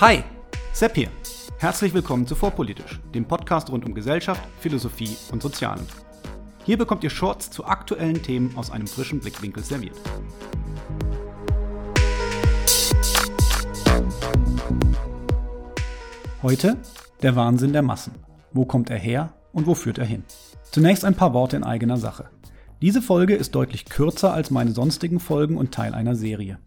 Hi, Sepp hier. Herzlich willkommen zu Vorpolitisch, dem Podcast rund um Gesellschaft, Philosophie und Sozialen. Hier bekommt ihr Shorts zu aktuellen Themen aus einem frischen Blickwinkel serviert. Heute der Wahnsinn der Massen. Wo kommt er her und wo führt er hin? Zunächst ein paar Worte in eigener Sache. Diese Folge ist deutlich kürzer als meine sonstigen Folgen und Teil einer Serie.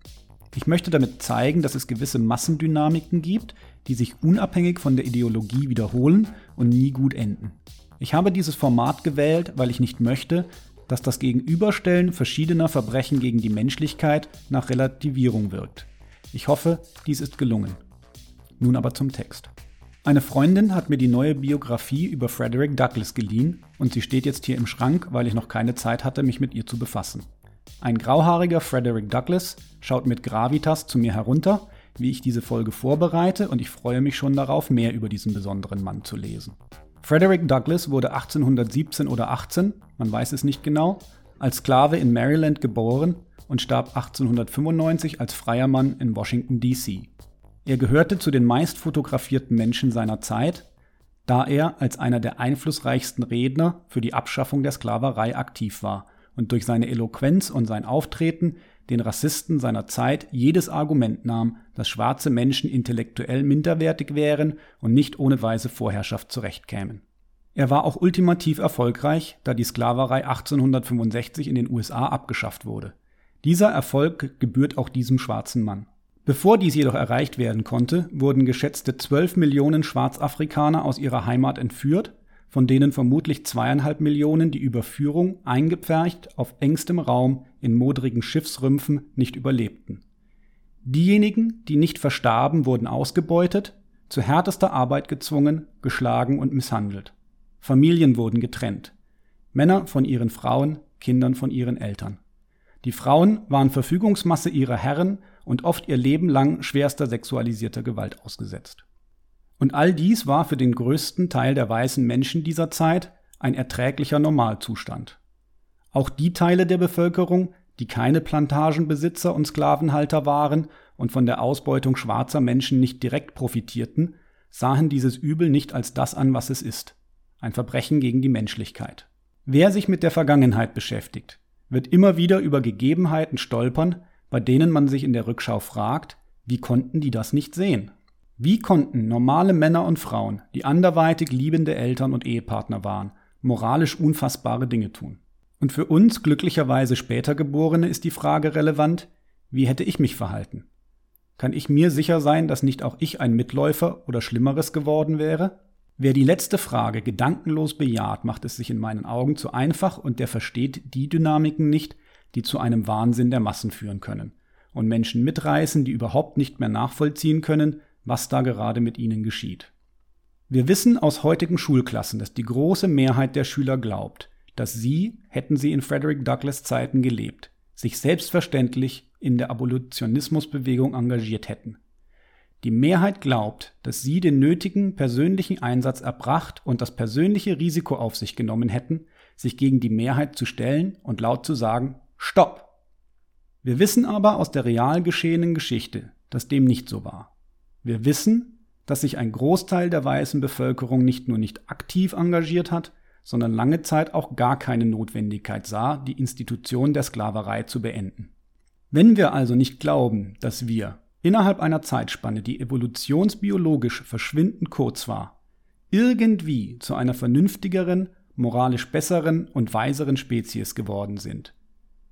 Ich möchte damit zeigen, dass es gewisse Massendynamiken gibt, die sich unabhängig von der Ideologie wiederholen und nie gut enden. Ich habe dieses Format gewählt, weil ich nicht möchte, dass das Gegenüberstellen verschiedener Verbrechen gegen die Menschlichkeit nach Relativierung wirkt. Ich hoffe, dies ist gelungen. Nun aber zum Text. Eine Freundin hat mir die neue Biografie über Frederick Douglass geliehen und sie steht jetzt hier im Schrank, weil ich noch keine Zeit hatte, mich mit ihr zu befassen. Ein grauhaariger Frederick Douglass schaut mit Gravitas zu mir herunter, wie ich diese Folge vorbereite und ich freue mich schon darauf, mehr über diesen besonderen Mann zu lesen. Frederick Douglass wurde 1817 oder 18, man weiß es nicht genau, als Sklave in Maryland geboren und starb 1895 als freier Mann in Washington, D.C. Er gehörte zu den meist fotografierten Menschen seiner Zeit, da er als einer der einflussreichsten Redner für die Abschaffung der Sklaverei aktiv war und durch seine Eloquenz und sein Auftreten den Rassisten seiner Zeit jedes Argument nahm, dass schwarze Menschen intellektuell minderwertig wären und nicht ohne weiße Vorherrschaft zurechtkämen. Er war auch ultimativ erfolgreich, da die Sklaverei 1865 in den USA abgeschafft wurde. Dieser Erfolg gebührt auch diesem schwarzen Mann. Bevor dies jedoch erreicht werden konnte, wurden geschätzte 12 Millionen Schwarzafrikaner aus ihrer Heimat entführt, von denen vermutlich zweieinhalb Millionen die Überführung eingepfercht auf engstem Raum in modrigen Schiffsrümpfen nicht überlebten. Diejenigen, die nicht verstarben, wurden ausgebeutet, zu härtester Arbeit gezwungen, geschlagen und misshandelt. Familien wurden getrennt. Männer von ihren Frauen, Kindern von ihren Eltern. Die Frauen waren Verfügungsmasse ihrer Herren und oft ihr Leben lang schwerster sexualisierter Gewalt ausgesetzt. Und all dies war für den größten Teil der weißen Menschen dieser Zeit ein erträglicher Normalzustand. Auch die Teile der Bevölkerung, die keine Plantagenbesitzer und Sklavenhalter waren und von der Ausbeutung schwarzer Menschen nicht direkt profitierten, sahen dieses Übel nicht als das an, was es ist, ein Verbrechen gegen die Menschlichkeit. Wer sich mit der Vergangenheit beschäftigt, wird immer wieder über Gegebenheiten stolpern, bei denen man sich in der Rückschau fragt, wie konnten die das nicht sehen? Wie konnten normale Männer und Frauen, die anderweitig liebende Eltern und Ehepartner waren, moralisch unfassbare Dinge tun? Und für uns glücklicherweise später Geborene ist die Frage relevant, wie hätte ich mich verhalten? Kann ich mir sicher sein, dass nicht auch ich ein Mitläufer oder Schlimmeres geworden wäre? Wer die letzte Frage gedankenlos bejaht, macht es sich in meinen Augen zu einfach und der versteht die Dynamiken nicht, die zu einem Wahnsinn der Massen führen können und Menschen mitreißen, die überhaupt nicht mehr nachvollziehen können, was da gerade mit ihnen geschieht. Wir wissen aus heutigen Schulklassen, dass die große Mehrheit der Schüler glaubt, dass sie, hätten sie in Frederick Douglass Zeiten gelebt, sich selbstverständlich in der Abolitionismusbewegung engagiert hätten. Die Mehrheit glaubt, dass sie den nötigen persönlichen Einsatz erbracht und das persönliche Risiko auf sich genommen hätten, sich gegen die Mehrheit zu stellen und laut zu sagen, Stopp! Wir wissen aber aus der real geschehenen Geschichte, dass dem nicht so war. Wir wissen, dass sich ein Großteil der weißen Bevölkerung nicht nur nicht aktiv engagiert hat, sondern lange Zeit auch gar keine Notwendigkeit sah, die Institution der Sklaverei zu beenden. Wenn wir also nicht glauben, dass wir innerhalb einer Zeitspanne, die evolutionsbiologisch verschwindend kurz war, irgendwie zu einer vernünftigeren, moralisch besseren und weiseren Spezies geworden sind,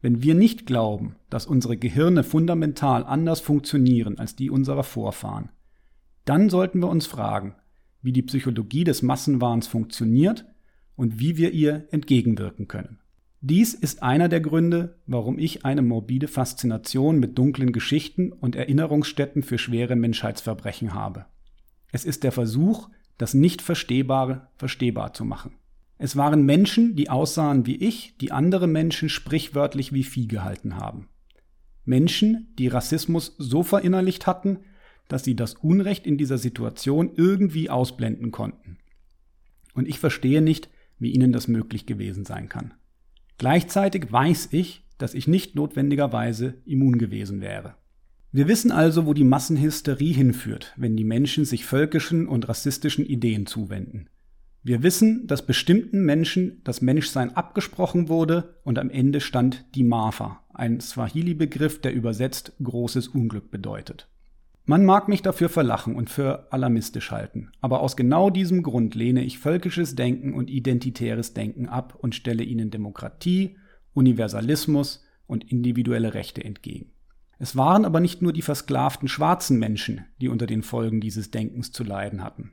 wenn wir nicht glauben, dass unsere Gehirne fundamental anders funktionieren als die unserer Vorfahren, dann sollten wir uns fragen, wie die Psychologie des Massenwahns funktioniert und wie wir ihr entgegenwirken können. Dies ist einer der Gründe, warum ich eine morbide Faszination mit dunklen Geschichten und Erinnerungsstätten für schwere Menschheitsverbrechen habe. Es ist der Versuch, das Nicht-Verstehbare verstehbar zu machen. Es waren Menschen, die aussahen wie ich, die andere Menschen sprichwörtlich wie Vieh gehalten haben. Menschen, die Rassismus so verinnerlicht hatten, dass sie das Unrecht in dieser Situation irgendwie ausblenden konnten. Und ich verstehe nicht, wie ihnen das möglich gewesen sein kann. Gleichzeitig weiß ich, dass ich nicht notwendigerweise immun gewesen wäre. Wir wissen also, wo die Massenhysterie hinführt, wenn die Menschen sich völkischen und rassistischen Ideen zuwenden. Wir wissen, dass bestimmten Menschen das Menschsein abgesprochen wurde und am Ende stand die Mafa, ein Swahili-Begriff, der übersetzt großes Unglück bedeutet. Man mag mich dafür verlachen und für alarmistisch halten, aber aus genau diesem Grund lehne ich völkisches Denken und identitäres Denken ab und stelle ihnen Demokratie, Universalismus und individuelle Rechte entgegen. Es waren aber nicht nur die versklavten schwarzen Menschen, die unter den Folgen dieses Denkens zu leiden hatten.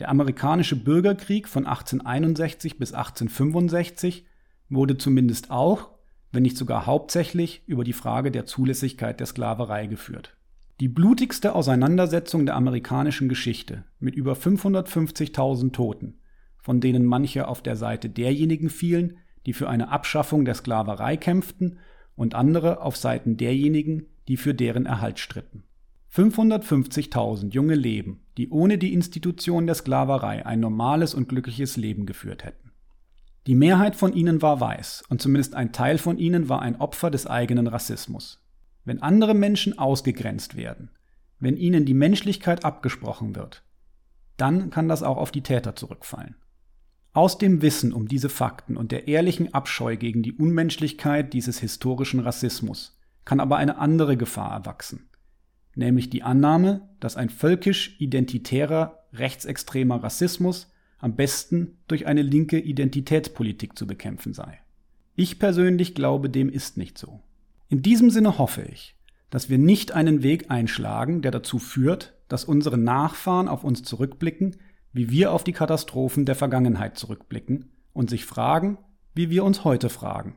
Der amerikanische Bürgerkrieg von 1861 bis 1865 wurde zumindest auch, wenn nicht sogar hauptsächlich, über die Frage der Zulässigkeit der Sklaverei geführt. Die blutigste Auseinandersetzung der amerikanischen Geschichte mit über 550.000 Toten, von denen manche auf der Seite derjenigen fielen, die für eine Abschaffung der Sklaverei kämpften und andere auf Seiten derjenigen, die für deren Erhalt stritten. 550.000 junge Leben, die ohne die Institution der Sklaverei ein normales und glückliches Leben geführt hätten. Die Mehrheit von ihnen war weiß und zumindest ein Teil von ihnen war ein Opfer des eigenen Rassismus. Wenn andere Menschen ausgegrenzt werden, wenn ihnen die Menschlichkeit abgesprochen wird, dann kann das auch auf die Täter zurückfallen. Aus dem Wissen um diese Fakten und der ehrlichen Abscheu gegen die Unmenschlichkeit dieses historischen Rassismus kann aber eine andere Gefahr erwachsen, nämlich die Annahme, dass ein völkisch-identitärer rechtsextremer Rassismus am besten durch eine linke Identitätspolitik zu bekämpfen sei. Ich persönlich glaube, dem ist nicht so. In diesem Sinne hoffe ich, dass wir nicht einen Weg einschlagen, der dazu führt, dass unsere Nachfahren auf uns zurückblicken wie wir auf die Katastrophen der Vergangenheit zurückblicken und sich fragen, wie wir uns heute fragen.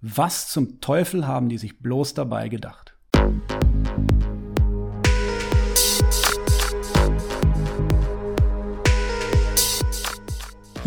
Was zum Teufel haben die sich bloß dabei gedacht?